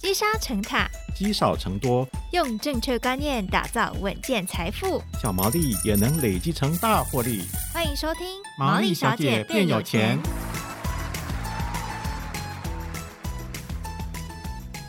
积沙成塔，积少成多，用正确观念打造稳健财富，小毛利也能累积成大获利。欢迎收听《毛利小姐变有钱》。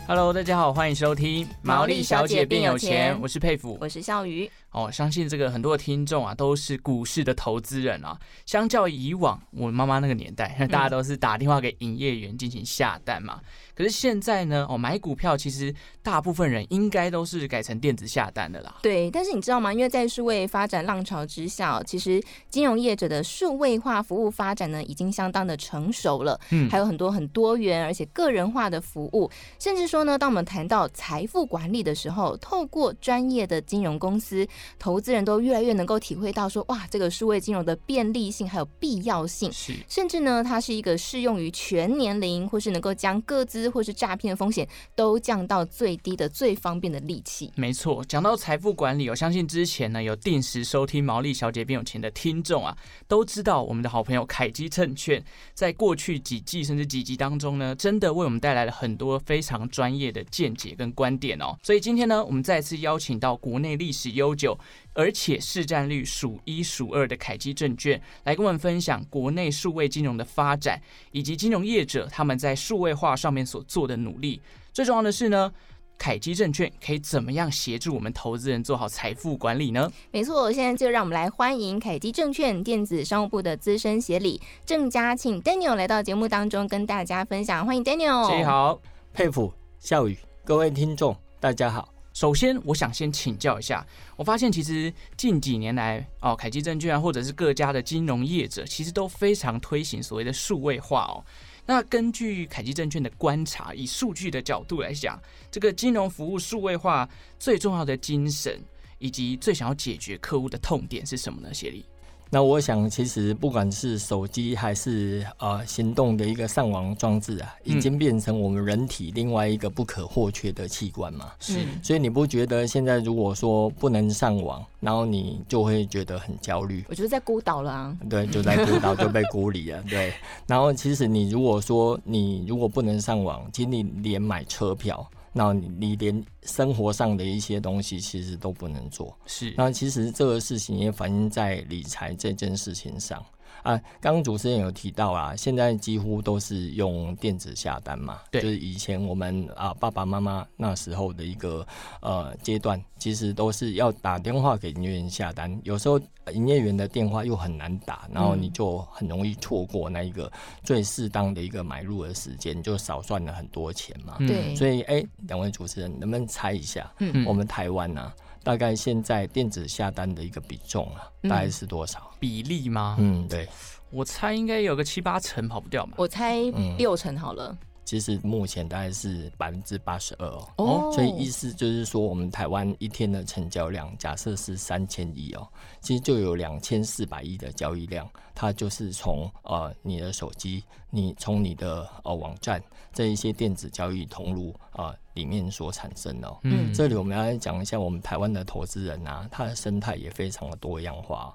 Hello，大家好，欢迎收听《毛利小姐变有钱》，我是佩服，我是笑瑜。哦，相信这个很多的听众啊，都是股市的投资人啊。相较以往我妈妈那个年代，大家都是打电话给营业员进行下单嘛。可是现在呢，哦，买股票其实大部分人应该都是改成电子下单的啦。对，但是你知道吗？因为在数位发展浪潮之下，其实金融业者的数位化服务发展呢，已经相当的成熟了。嗯，还有很多很多元而且个人化的服务，甚至说呢，当我们谈到财富管理的时候，透过专业的金融公司，投资人都越来越能够体会到说，哇，这个数位金融的便利性还有必要性。是，甚至呢，它是一个适用于全年龄，或是能够将个或是诈骗的风险都降到最低的最方便的利器。没错，讲到财富管理，我相信之前呢有定时收听毛利小姐变有钱的听众啊，都知道我们的好朋友凯基证券，在过去几季甚至几集当中呢，真的为我们带来了很多非常专业的见解跟观点哦。所以今天呢，我们再次邀请到国内历史悠久，而且市占率数一数二的凯基证券，来跟我们分享国内数位金融的发展，以及金融业者他们在数位化上面所做的努力。最重要的是呢，凯基证券可以怎么样协助我们投资人做好财富管理呢？没错，现在就让我们来欢迎凯基证券电子商务部的资深协理郑家庆 Daniel 来到节目当中跟大家分享。欢迎 Daniel。你好，佩服，笑语，各位听众，大家好。首先，我想先请教一下，我发现其实近几年来，哦，凯基证券，或者是各家的金融业者，其实都非常推行所谓的数位化哦。那根据凯基证券的观察，以数据的角度来讲，这个金融服务数位化最重要的精神，以及最想要解决客户的痛点是什么呢？协理。那我想，其实不管是手机还是呃行动的一个上网装置啊，已经变成我们人体另外一个不可或缺的器官嘛。是，所以你不觉得现在如果说不能上网，然后你就会觉得很焦虑？我觉得在孤岛了啊。对，就在孤岛就被孤立了。对，然后其实你如果说你如果不能上网，其实你连买车票。那你你连生活上的一些东西其实都不能做，是。那其实这个事情也反映在理财这件事情上。啊，刚刚主持人有提到啊，现在几乎都是用电子下单嘛，对，就是以前我们啊爸爸妈妈那时候的一个呃阶段，其实都是要打电话给营业员下单，有时候营业员的电话又很难打，然后你就很容易错过那一个最适当的一个买入的时间，就少赚了很多钱嘛。对，所以哎，两位主持人能不能猜一下，嗯，我们台湾呢、啊？大概现在电子下单的一个比重啊，大概是多少？嗯、比例吗？嗯，对，我猜应该有个七八成，跑不掉嘛。我猜六成好了。嗯其实目前大概是百分之八十二哦，所以意思就是说，我们台湾一天的成交量，假设是三千亿哦，其实就有两千四百亿的交易量，它就是从呃你的手机，你从你的呃网站这一些电子交易通路啊、呃、里面所产生的、哦。嗯，这里我们要来讲一下我们台湾的投资人啊，他的生态也非常的多样化。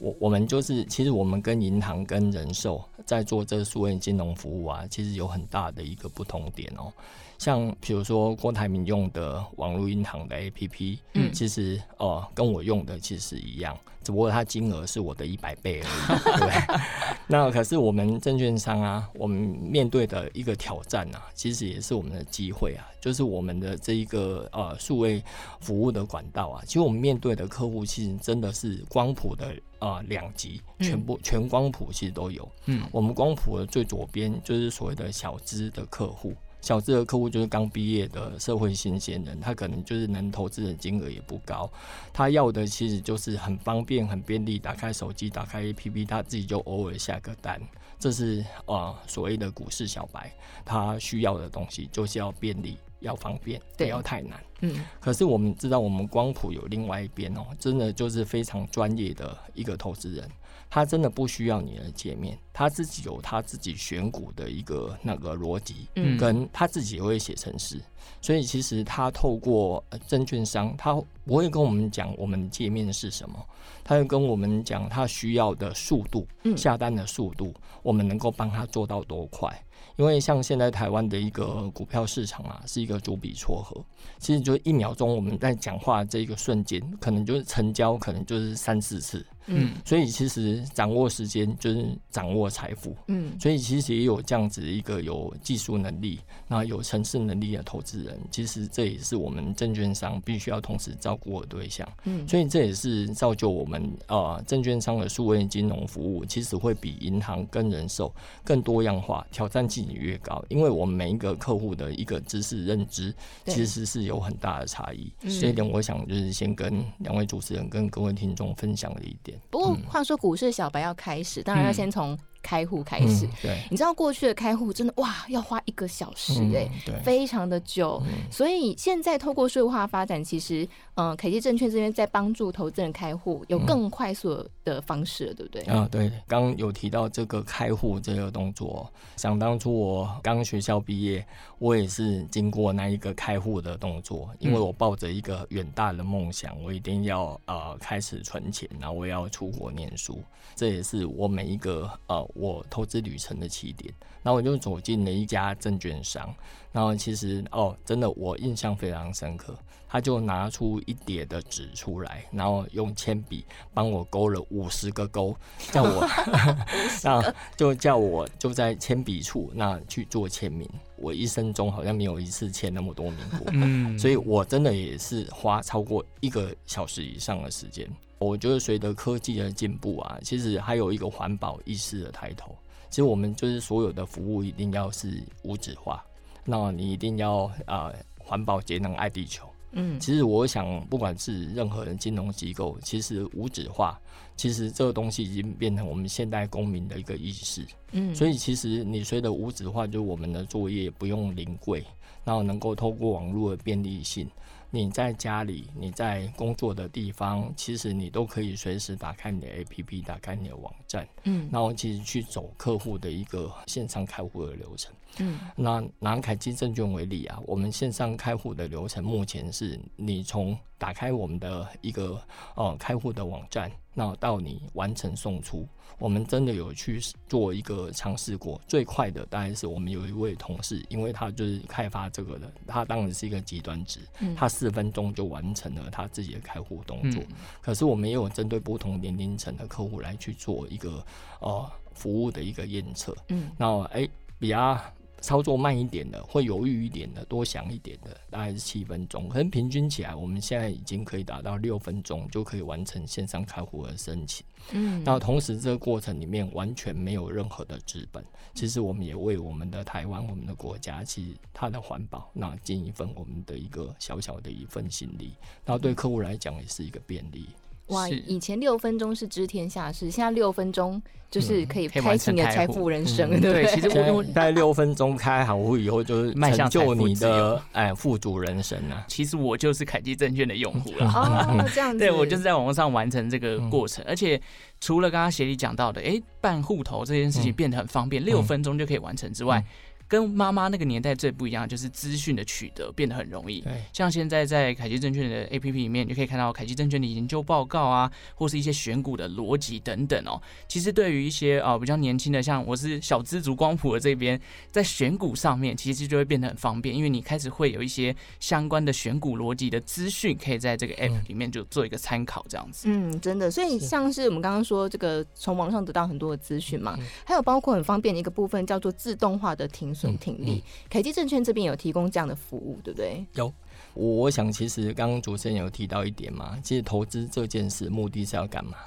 我我们就是，其实我们跟银行跟人寿在做这数位金融服务啊，其实有很大的一个不同点哦。像比如说郭台铭用的网络银行的 APP，嗯，其实哦、呃、跟我用的其实是一样，只不过它金额是我的一百倍而已，对？那可是我们证券商啊，我们面对的一个挑战啊，其实也是我们的机会啊，就是我们的这一个呃数位服务的管道啊，其实我们面对的客户其实真的是光谱的。啊、呃，两极全部全光谱其实都有。嗯，我们光谱的最左边就是所谓的小资的客户，小资的客户就是刚毕业的社会新鲜人，他可能就是能投资的金额也不高，他要的其实就是很方便、很便利，打开手机、打开 APP，他自己就偶尔下个单。这是啊、呃，所谓的股市小白，他需要的东西就是要便利。要方便，不要太难。嗯，可是我们知道，我们光谱有另外一边哦，真的就是非常专业的一个投资人，他真的不需要你的界面，他自己有他自己选股的一个那个逻辑，嗯，跟他自己也会写程式，所以其实他透过证券商，他不会跟我们讲我们界面是什么，他会跟我们讲他需要的速度，下单的速度，我们能够帮他做到多快。因为像现在台湾的一个股票市场啊，是一个逐笔撮合，其实就一秒钟我们在讲话这一个瞬间，可能就是成交，可能就是三四次。嗯，所以其实掌握时间就是掌握财富。嗯，所以其实也有这样子一个有技术能力、那有城市能力的投资人，其实这也是我们证券商必须要同时照顾的对象。嗯，所以这也是造就我们呃证券商的数位金融服务，其实会比银行跟人寿更多样化，挑战性也越高。因为我们每一个客户的一个知识认知，其实是有很大的差异。这一点我想就是先跟两位主持人跟各位听众分享的一点。不过话说，股市小白要开始，当然要先从。开户开始，嗯、对，你知道过去的开户真的哇，要花一个小时哎、欸，对，非常的久。嗯、所以现在透过税务化发展，其实嗯，凯基证券这边在帮助投资人开户，有更快速的方式了，对不对？啊，对，刚刚有提到这个开户这个动作，想当初我刚学校毕业，我也是经过那一个开户的动作，因为我抱着一个远大的梦想，我一定要呃开始存钱，然后我要出国念书，这也是我每一个呃。我投资旅程的起点，然后我就走进了一家证券商，然后其实哦，真的我印象非常深刻，他就拿出一叠的纸出来，然后用铅笔帮我勾了五十个勾，叫我，那就叫我就在铅笔处那去做签名。我一生中好像没有一次签那么多名过，嗯，所以我真的也是花超过一个小时以上的时间。我觉得随着科技的进步啊，其实还有一个环保意识的抬头。其实我们就是所有的服务一定要是无纸化，那你一定要啊环保节能爱地球。嗯，其实我想，不管是任何人金融机构，其实无纸化，其实这个东西已经变成我们现代公民的一个意识。嗯，所以其实你随着无纸化，就我们的作业不用临柜，然后能够透过网络的便利性。你在家里，你在工作的地方，其实你都可以随时打开你的 APP，打开你的网站，嗯，然后其实去走客户的一个线上开户的流程，嗯，那拿凯基证券为例啊，我们线上开户的流程目前是你从打开我们的一个呃开户的网站，那到你完成送出。我们真的有去做一个尝试过，最快的当然是我们有一位同事，因为他就是开发这个的，他当然是一个极端值，他四分钟就完成了他自己的开户动作。可是我们也有针对不同年龄层的客户来去做一个呃服务的一个验测，嗯，然后哎比较。操作慢一点的，会犹豫一点的，多想一点的，大概是七分钟。可能平均起来，我们现在已经可以达到六分钟就可以完成线上开户的申请。嗯，那同时这个过程里面完全没有任何的资本。其实我们也为我们的台湾、我们的国家，其实它的环保，那尽一份我们的一个小小的一份心力。那对客户来讲也是一个便利。哇，以前六分钟是知天下事，现在六分钟就是可以开启你的财富人生，嗯、对不对？其实我用大概六分钟开好户以后，就是成就你的哎富足人生啊。其实我就是凯基证券的用户了，哦，这样子，对我就是在网络上完成这个过程，而且除了刚刚协理讲到的，哎，办户头这件事情变得很方便，六分钟就可以完成之外。跟妈妈那个年代最不一样，就是资讯的取得变得很容易。像现在在凯基证券的 APP 里面，你就可以看到凯基证券的研究报告啊，或是一些选股的逻辑等等哦。其实对于一些呃比较年轻的，像我是小资族光谱的这边，在选股上面，其实就会变得很方便，因为你开始会有一些相关的选股逻辑的资讯，可以在这个 APP 里面就做一个参考，这样子。嗯，真的。所以像是我们刚刚说这个从网上得到很多的资讯嘛，还有包括很方便的一个部分叫做自动化的停。损听力，凯基证券这边有提供这样的服务，对不对？有，我想其实刚刚主持人有提到一点嘛，其实投资这件事目的是要干嘛？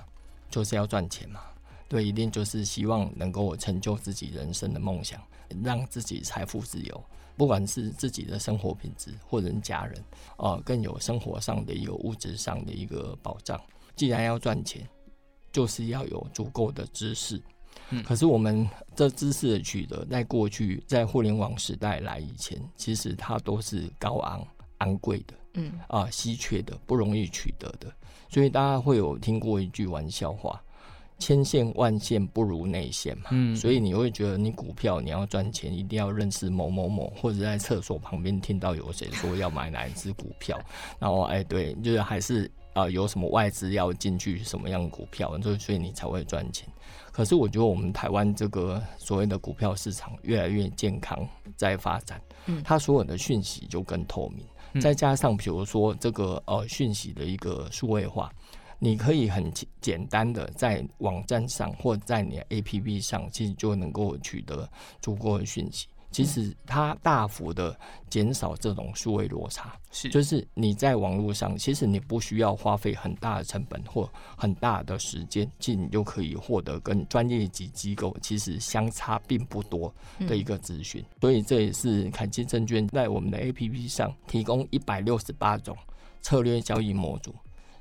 就是要赚钱嘛。对，一定就是希望能够成就自己人生的梦想，让自己财富自由，不管是自己的生活品质或者家人，哦、呃，更有生活上的一个物质上的一个保障。既然要赚钱，就是要有足够的知识。可是我们这知识的取得，在过去在互联网时代来以前，其实它都是高昂、昂贵的，嗯。啊，稀缺的，不容易取得的。所以大家会有听过一句玩笑话，千线万线不如内线嘛，嗯，所以你会觉得你股票你要赚钱，一定要认识某某某，或者在厕所旁边听到有谁说要买哪一只股票，然后哎，对，就是还是啊、呃，有什么外资要进去什么样的股票，所以所以你才会赚钱。可是我觉得我们台湾这个所谓的股票市场越来越健康在发展，嗯，它所有的讯息就更透明，嗯、再加上比如说这个呃讯息的一个数位化。你可以很简单的在网站上或在你的 APP 上，其实就能够取得足够的讯息。其实它大幅的减少这种数位落差，是就是你在网络上，其实你不需要花费很大的成本或很大的时间，其实你就可以获得跟专业级机构其实相差并不多的一个资讯。所以这也是凯基证券在我们的 APP 上提供一百六十八种策略交易模组。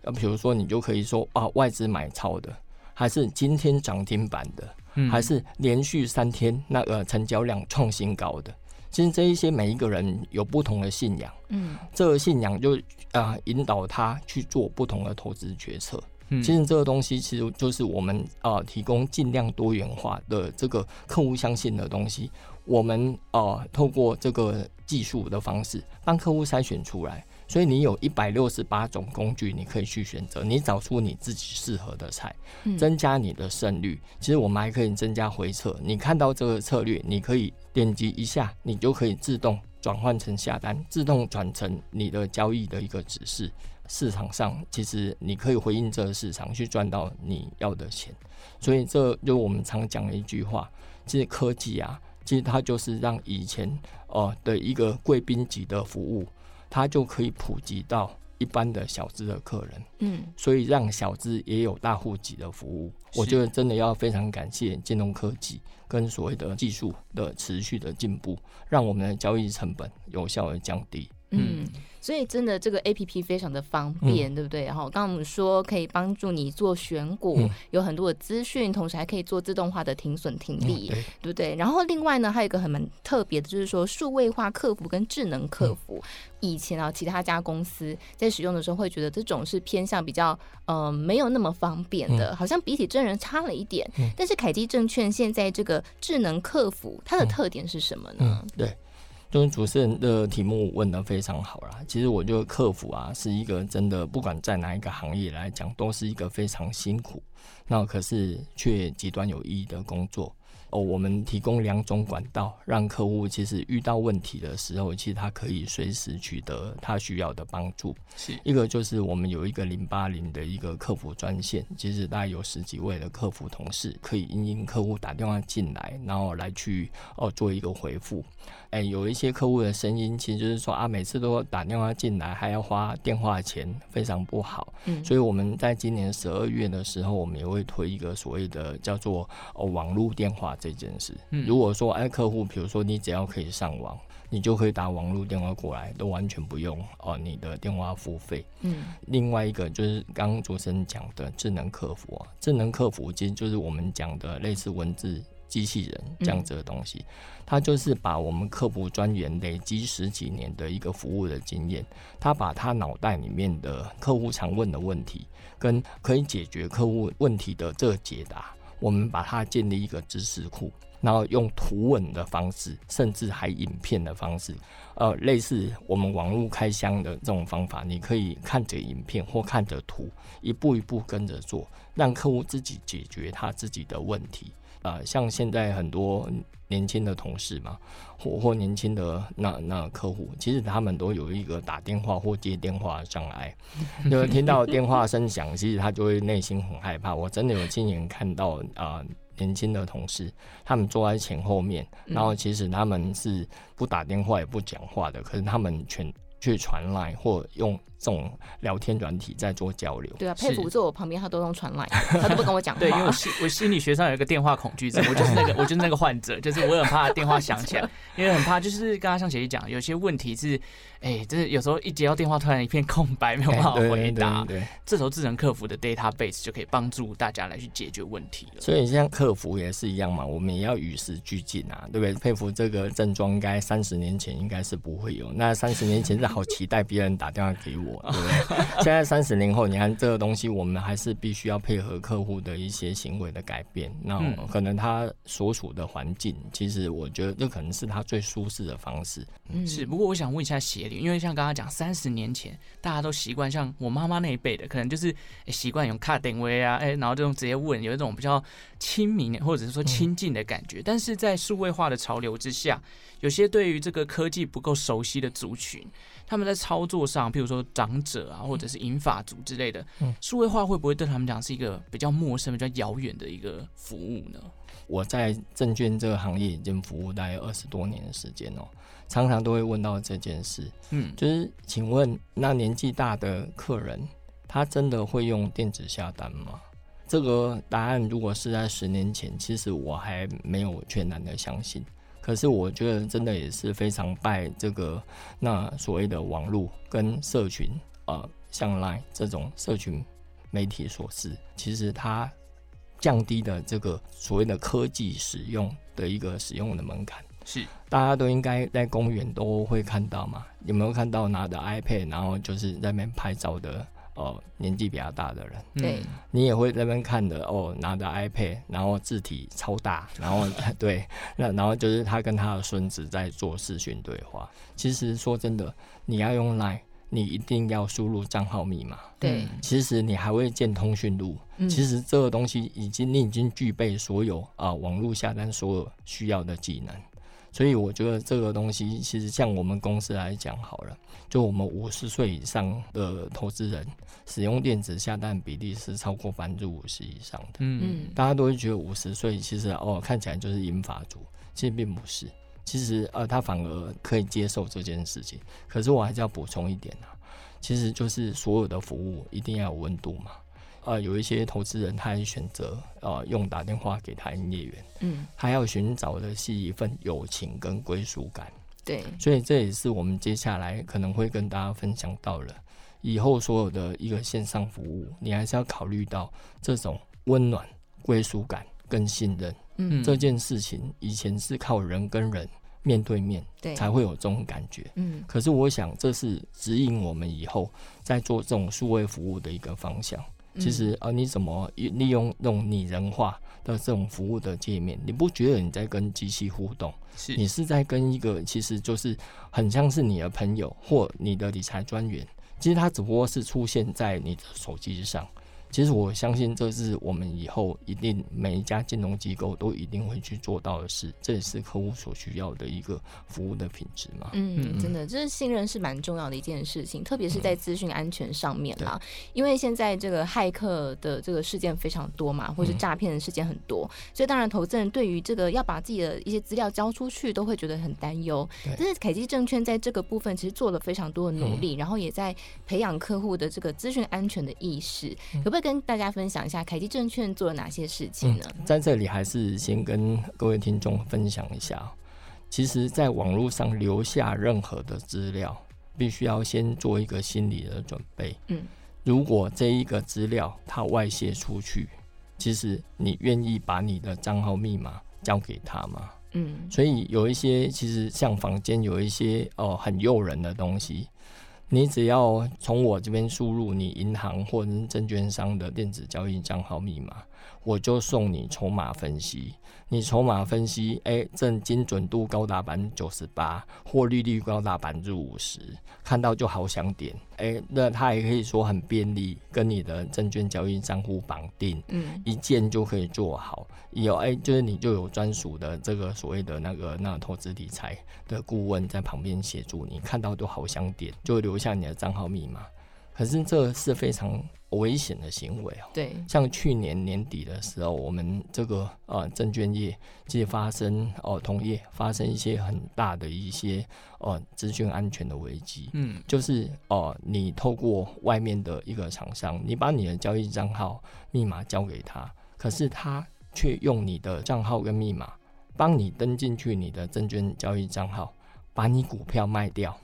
呃，比如说，你就可以说啊，外资买超的，还是今天涨停板的，嗯，还是连续三天那个成交量创新高的。其实这一些每一个人有不同的信仰，嗯，这个信仰就啊引导他去做不同的投资决策。嗯，其实这个东西其实就是我们啊提供尽量多元化的这个客户相信的东西。我们啊透过这个技术的方式帮客户筛选出来。所以你有一百六十八种工具，你可以去选择，你找出你自己适合的菜，增加你的胜率。其实我们还可以增加回撤。你看到这个策略，你可以点击一下，你就可以自动转换成下单，自动转成你的交易的一个指示。市场上其实你可以回应这个市场去赚到你要的钱。所以这就我们常讲的一句话，其实科技啊，其实它就是让以前呃的一个贵宾级的服务。它就可以普及到一般的小资的客人，嗯，所以让小资也有大户级的服务。我觉得真的要非常感谢金融科技跟所谓的技术的持续的进步，让我们的交易成本有效的降低。嗯。所以真的这个 A P P 非常的方便，嗯、对不对？然后刚刚我们说可以帮助你做选股，嗯、有很多的资讯，同时还可以做自动化的停损停利，嗯、对，对不对？然后另外呢，还有一个很蛮特别的，就是说数位化客服跟智能客服。嗯、以前啊，其他家公司在使用的时候会觉得这种是偏向比较呃没有那么方便的，嗯、好像比起真人差了一点。嗯、但是凯基证券现在这个智能客服，它的特点是什么呢？嗯嗯、对。就是主持人的题目问的非常好啦，其实我觉得客服啊是一个真的，不管在哪一个行业来讲，都是一个非常辛苦，那可是却极端有意义的工作。哦，我们提供两种管道，让客户其实遇到问题的时候，其实他可以随时取得他需要的帮助。是一个就是我们有一个零八零的一个客服专线，其实大概有十几位的客服同事，可以因应客户打电话进来，然后来去哦做一个回复。哎，有一些客户的声音，其实就是说啊，每次都打电话进来，还要花电话钱，非常不好。嗯，所以我们在今年十二月的时候，我们也会推一个所谓的叫做哦网络电话这件事。嗯，如果说哎客户，比如说你只要可以上网，你就可以打网络电话过来，都完全不用哦你的电话付费。嗯，另外一个就是刚刚主持人讲的智能客服啊，智能客服其实就是我们讲的类似文字。机器人这样子的东西，它就是把我们客服专员累积十几年的一个服务的经验，他把他脑袋里面的客户常问的问题，跟可以解决客户问题的这个解答，我们把它建立一个知识库，然后用图文的方式，甚至还影片的方式，呃，类似我们网络开箱的这种方法，你可以看着影片或看着图，一步一步跟着做，让客户自己解决他自己的问题。啊、呃，像现在很多年轻的同事嘛，或或年轻的那那客户，其实他们都有一个打电话或接电话的障碍，就是听到电话声响，其实他就会内心很害怕。我真的有亲眼看到啊、呃，年轻的同事，他们坐在前后面，然后其实他们是不打电话也不讲话的，可是他们全去传来或用。这种聊天软体在做交流，对啊，佩服坐我旁边，他都用传来，他都不跟我讲话。对，因为我心我心理学上有一个电话恐惧症，我就是那个我就是那个患者，就是我很怕电话响起来，因为很怕就是刚刚像姐姐讲，有些问题是，哎、欸，就是有时候一接到电话，突然一片空白，没有办法回答。欸、对，这时候智能客服的 database 就可以帮助大家来去解决问题了。所以像客服也是一样嘛，我们也要与时俱进啊，对不对？佩服这个症状，应该三十年前应该是不会有，那三十年前是好期待别人打电话给我，对不对？现在三十年后，你看这个东西，我们还是必须要配合客户的一些行为的改变。那可能他所处的环境，其实我觉得这可能是他最舒适的方式。嗯，是。不过我想问一下协理，因为像刚刚讲三十年前，大家都习惯像我妈妈那一辈的，可能就是习惯用卡点位啊，哎，然后这种直接问，有一种比较亲民或者是说亲近的感觉。嗯、但是在数位化的潮流之下，有些对于这个科技不够熟悉的族群，他们在操作上，譬如说长者啊，或者是银发族之类的，数位化会不会对他们讲是一个比较陌生、比较遥远的一个服务呢？我在证券这个行业已经服务大概二十多年的时间哦，常常都会问到这件事，嗯，就是请问那年纪大的客人，他真的会用电子下单吗？这个答案如果是在十年前，其实我还没有全然的相信。可是我觉得真的也是非常拜这个那所谓的网络跟社群，呃，像 Line 这种社群媒体所示，其实它降低的这个所谓的科技使用的一个使用的门槛，是大家都应该在公园都会看到嘛？有没有看到拿着 iPad，然后就是在那边拍照的？哦，年纪比较大的人，对，你也会在那边看的哦，拿着 iPad，然后字体超大，然后 对，那然后就是他跟他的孙子在做视讯对话。其实说真的，你要用 Line，你一定要输入账号密码。对，其实你还会建通讯录。其实这个东西已经你已经具备所有啊、呃、网络下单所有需要的技能。所以我觉得这个东西其实像我们公司来讲好了，就我们五十岁以上的投资人使用电子下单比例是超过百分之五十以上的。嗯，大家都会觉得五十岁其实哦看起来就是银发族，其实并不是。其实呃他反而可以接受这件事情。可是我还是要补充一点啊，其实就是所有的服务一定要有温度嘛。呃，有一些投资人，他还选择呃用打电话给他营业员，嗯，他要寻找的是一份友情跟归属感，对，所以这也是我们接下来可能会跟大家分享到了，以后所有的一个线上服务，你还是要考虑到这种温暖、归属感跟信任，嗯，这件事情以前是靠人跟人面对面，对，才会有这种感觉，嗯，可是我想这是指引我们以后在做这种数位服务的一个方向。其实啊，你怎么利用那种拟人化的这种服务的界面，你不觉得你在跟机器互动？是，你是在跟一个其实就是很像是你的朋友或你的理财专员，其实他只不过是出现在你的手机上。其实我相信，这是我们以后一定每一家金融机构都一定会去做到的事。这也是客户所需要的一个服务的品质嘛。嗯，真的，这是信任是蛮重要的一件事情，特别是在资讯安全上面啦。嗯、因为现在这个骇客的这个事件非常多嘛，或是诈骗的事件很多，嗯、所以当然投资人对于这个要把自己的一些资料交出去，都会觉得很担忧。但是凯基证券在这个部分其实做了非常多的努力，嗯、然后也在培养客户的这个资讯安全的意识，可不可以？跟大家分享一下凯基证券做了哪些事情呢？嗯，在这里还是先跟各位听众分享一下。其实，在网络上留下任何的资料，必须要先做一个心理的准备。嗯，如果这一个资料它外泄出去，其实你愿意把你的账号密码交给他吗？嗯，所以有一些其实像房间有一些哦很诱人的东西。你只要从我这边输入你银行或者证券商的电子交易账号密码，我就送你筹码分析。你筹码分析，哎、欸，正精准度高达百分之九十八，获利率高达百分之五十，看到就好想点。哎、欸，那它也可以说很便利，跟你的证券交易账户绑定，嗯，一键就可以做好。有哎、欸，就是你就有专属的这个所谓的那个那投资理财的顾问在旁边协助你，看到就好想点，就留下你的账号密码。可是这是非常危险的行为哦。对，像去年年底的时候，我们这个呃证券业即发生哦、呃、同业发生一些很大的一些呃资讯安全的危机。嗯，就是哦、呃，你透过外面的一个厂商，你把你的交易账号密码交给他，可是他却用你的账号跟密码帮你登进去你的证券交易账号，把你股票卖掉，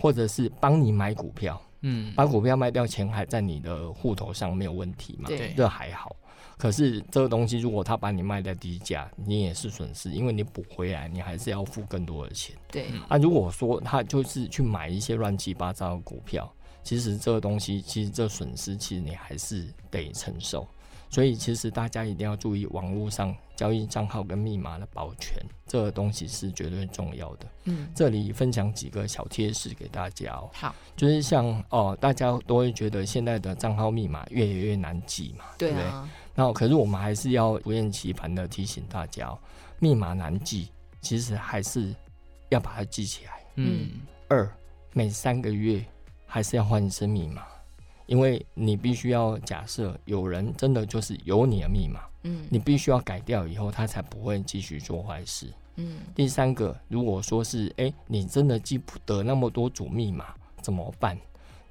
或者是帮你买股票。嗯，把股票卖掉，钱还在你的户头上，没有问题嘛？对，这还好。可是这个东西，如果他把你卖在低价，你也是损失，因为你补回来，你还是要付更多的钱。对。啊，如果说他就是去买一些乱七八糟的股票，其实这个东西，其实这损失，其实你还是得承受。所以，其实大家一定要注意网络上交易账号跟密码的保全，这个东西是绝对重要的。嗯，这里分享几个小贴士给大家哦。好，就是像哦，大家都会觉得现在的账号密码越来越难记嘛，对不对？那可是我们还是要不厌其烦的提醒大家哦，密码难记，其实还是要把它记起来。嗯，二，每三个月还是要换一次密码。因为你必须要假设有人真的就是有你的密码，嗯，你必须要改掉以后，他才不会继续做坏事，嗯。第三个，如果说是哎，你真的记不得那么多组密码怎么办？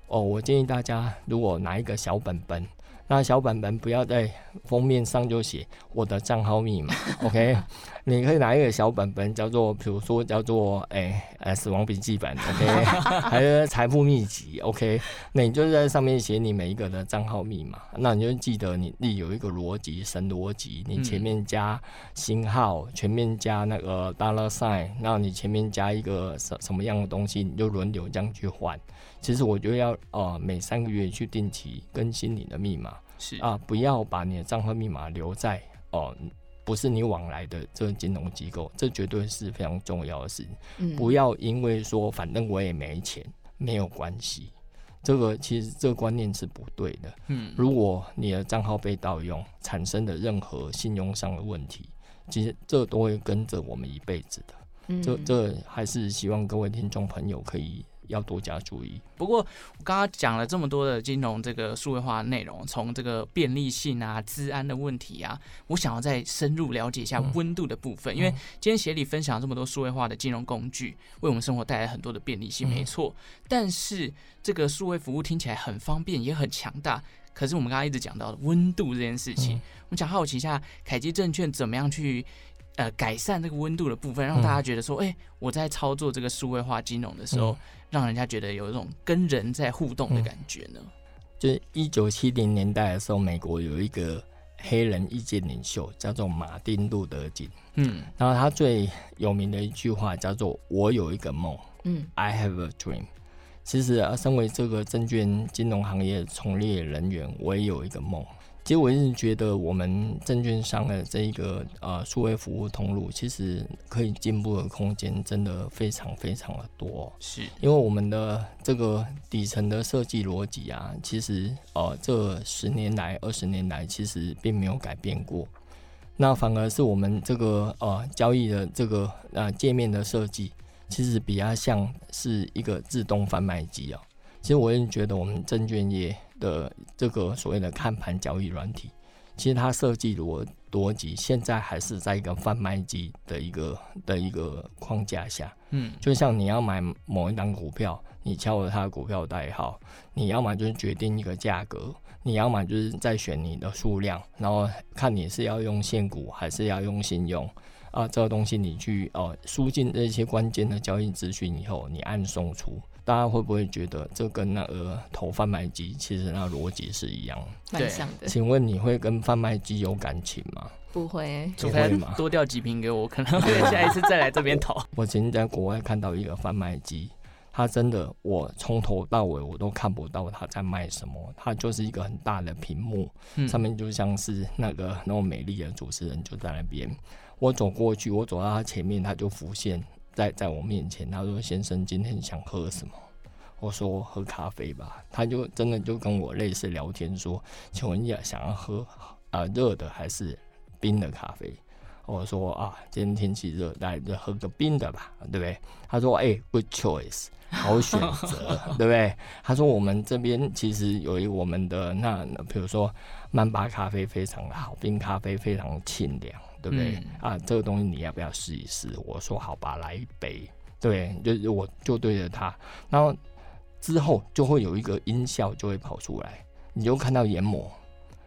哦，我建议大家如果拿一个小本本。那小本本不要在封面上就写我的账号密码，OK？你可以拿一个小本本，叫做比如说叫做哎哎死亡笔记本，OK？还有财富秘籍，OK？那你就在上面写你每一个的账号密码，那你就记得你你有一个逻辑神逻辑，你前面加星号，前面加那个 dollar sign，那你前面加一个什什么样的东西，你就轮流这样去换。其实我觉得要呃每三个月去定期更新你的密码，是啊，不要把你的账号密码留在哦、呃、不是你往来的这个金融机构，这绝对是非常重要的事情。嗯，不要因为说反正我也没钱，没有关系，这个其实这个观念是不对的。嗯，如果你的账号被盗用，产生的任何信用上的问题，其实这都会跟着我们一辈子的。嗯，这这还是希望各位听众朋友可以。要多加注意。不过我刚刚讲了这么多的金融这个数位化内容，从这个便利性啊、治安的问题啊，我想要再深入了解一下温度的部分。嗯、因为今天协理分享这么多数位化的金融工具，为我们生活带来很多的便利性，没错。嗯、但是这个数位服务听起来很方便，也很强大。可是我们刚刚一直讲到的温度这件事情，嗯、我们想好奇一下，凯基证券怎么样去？呃，改善这个温度的部分，让大家觉得说，哎、嗯欸，我在操作这个数位化金融的时候，嗯、让人家觉得有一种跟人在互动的感觉呢。就是一九七零年代的时候，美国有一个黑人意见领袖叫做马丁路德金，嗯，然后他最有名的一句话叫做“我有一个梦”，嗯，I have a dream。其实啊，身为这个证券金融行业从业人员，我也有一个梦。其实我一直觉得，我们证券商的这一个呃数位服务通路，其实可以进步的空间真的非常非常的多。是，因为我们的这个底层的设计逻辑啊，其实呃这十年来、二十年来，其实并没有改变过。那反而是我们这个呃交易的这个呃界面的设计，其实比较像是一个自动贩卖机啊。其实我也觉得，我们证券业。的这个所谓的看盘交易软体，其实它设计逻逻辑现在还是在一个贩卖机的一个的一个框架下。嗯，就像你要买某一档股票，你敲了它的股票代号，你要么就是决定一个价格，你要么就是再选你的数量，然后看你是要用现股还是要用信用啊，这个东西你去哦输进这些关键的交易资讯以后，你按送出。大家会不会觉得这跟那个投贩卖机其实那逻辑是一样？蛮像的。请问你会跟贩卖机有感情吗？不会，除非多掉几瓶给我，可能会下一次再来这边投。我曾经在国外看到一个贩卖机，它真的，我从头到尾我都看不到它在卖什么，它就是一个很大的屏幕，嗯、上面就像是那个那么美丽的主持人就在那边。我走过去，我走到他前面，他就浮现。在在我面前，他说：“先生，今天想喝什么？”我说：“喝咖啡吧。”他就真的就跟我类似聊天，说：“请问一下，想要喝啊热的还是冰的咖啡？”我说：“啊，今天天气热，来就喝个冰的吧，对不对？”他说：“哎，good choice，好选择，对不对？”他说：“我们这边其实有一我们的那，比如说曼巴咖啡非常好，冰咖啡非常清凉。”对不对、嗯、啊？这个东西你要不要试一试？我说好吧，来一杯。对，就是我就对着它，然后之后就会有一个音效就会跑出来，你就看到研磨，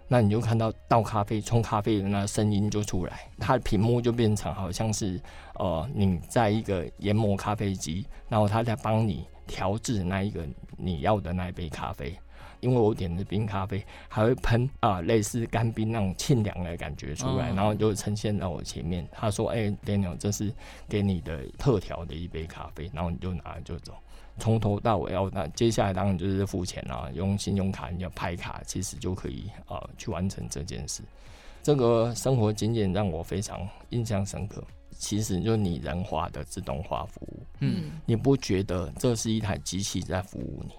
那你就看到倒咖啡、冲咖啡的那声音就出来，它的屏幕就变成好像是呃你在一个研磨咖啡机，然后它在帮你调制那一个你要的那一杯咖啡。因为我点的冰咖啡还会喷啊，类似干冰那种沁凉的感觉出来，然后就呈现到我前面。他说：“哎，Daniel，这是给你的特调的一杯咖啡。”然后你就拿就走，从头到尾要那接下来当然就是付钱啊，用信用卡你要拍卡，其实就可以啊去完成这件事。这个生活经验让我非常印象深刻。其实就拟人化的自动化服务，嗯，你不觉得这是一台机器在服务你？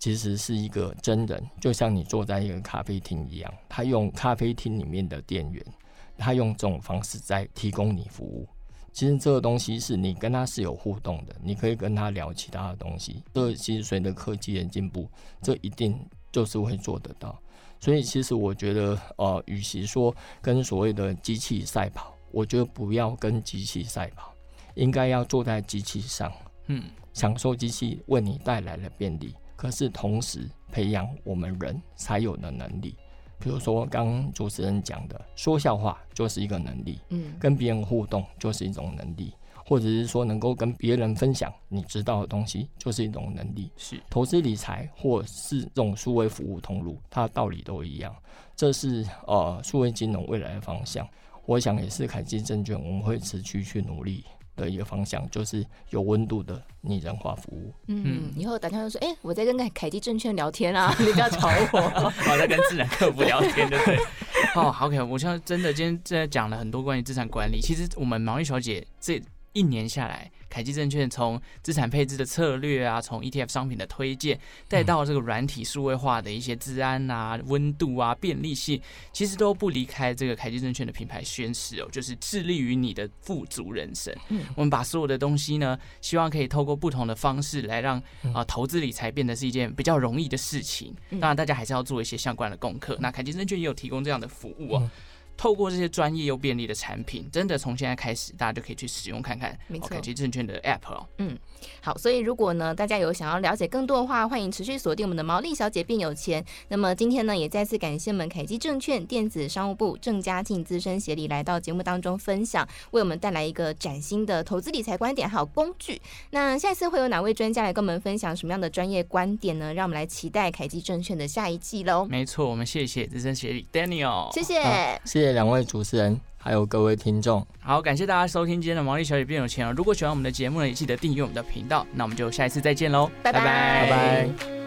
其实是一个真人，就像你坐在一个咖啡厅一样，他用咖啡厅里面的店员，他用这种方式在提供你服务。其实这个东西是你跟他是有互动的，你可以跟他聊其他的东西。这其实随着科技的进步，这一定就是会做得到。所以其实我觉得，呃，与其说跟所谓的机器赛跑，我觉得不要跟机器赛跑，应该要坐在机器上，嗯，享受机器为你带来的便利。可是同时培养我们人才有的能力，比如说刚刚主持人讲的，说笑话就是一个能力，嗯，跟别人互动就是一种能力，或者是说能够跟别人分享你知道的东西就是一种能力。是投资理财或是这种数位服务通路，它的道理都一样。这是呃数位金融未来的方向，我想也是凯基证券我们会持续去努力。的一个方向就是有温度的拟人化服务。嗯，以后打电话就说：“哎、欸，我在跟凯凯基证券聊天啊，你不要吵我。”我在跟自然客服聊天，对不对？哦，好，OK。我现在真的今天正在讲了很多关于资产管理。其实我们毛衣小姐这一年下来。凯基证券从资产配置的策略啊，从 ETF 商品的推荐，再到这个软体数位化的一些治安啊、温度啊、便利性，其实都不离开这个凯基证券的品牌宣示哦，就是致力于你的富足人生。嗯，我们把所有的东西呢，希望可以透过不同的方式来让啊投资理财变得是一件比较容易的事情。当然，大家还是要做一些相关的功课。那凯基证券也有提供这样的服务哦。透过这些专业又便利的产品，真的从现在开始，大家就可以去使用看看。凯基证券的 App 哦。嗯，好，所以如果呢，大家有想要了解更多的话，欢迎持续锁定我们的毛利小姐变有钱。那么今天呢，也再次感谢我们凯基证券电子商务部郑家庆资深协理来到节目当中分享，为我们带来一个崭新的投资理财观点还有工具。那下一次会有哪位专家来跟我们分享什么样的专业观点呢？让我们来期待凯基证券的下一季喽。没错，我们谢谢资深协理 Daniel，谢谢，谢谢。两位主持人，还有各位听众，好，感谢大家收听今天的毛利小姐变有钱了。如果喜欢我们的节目呢，也记得订阅我们的频道。那我们就下一次再见喽，拜拜拜拜。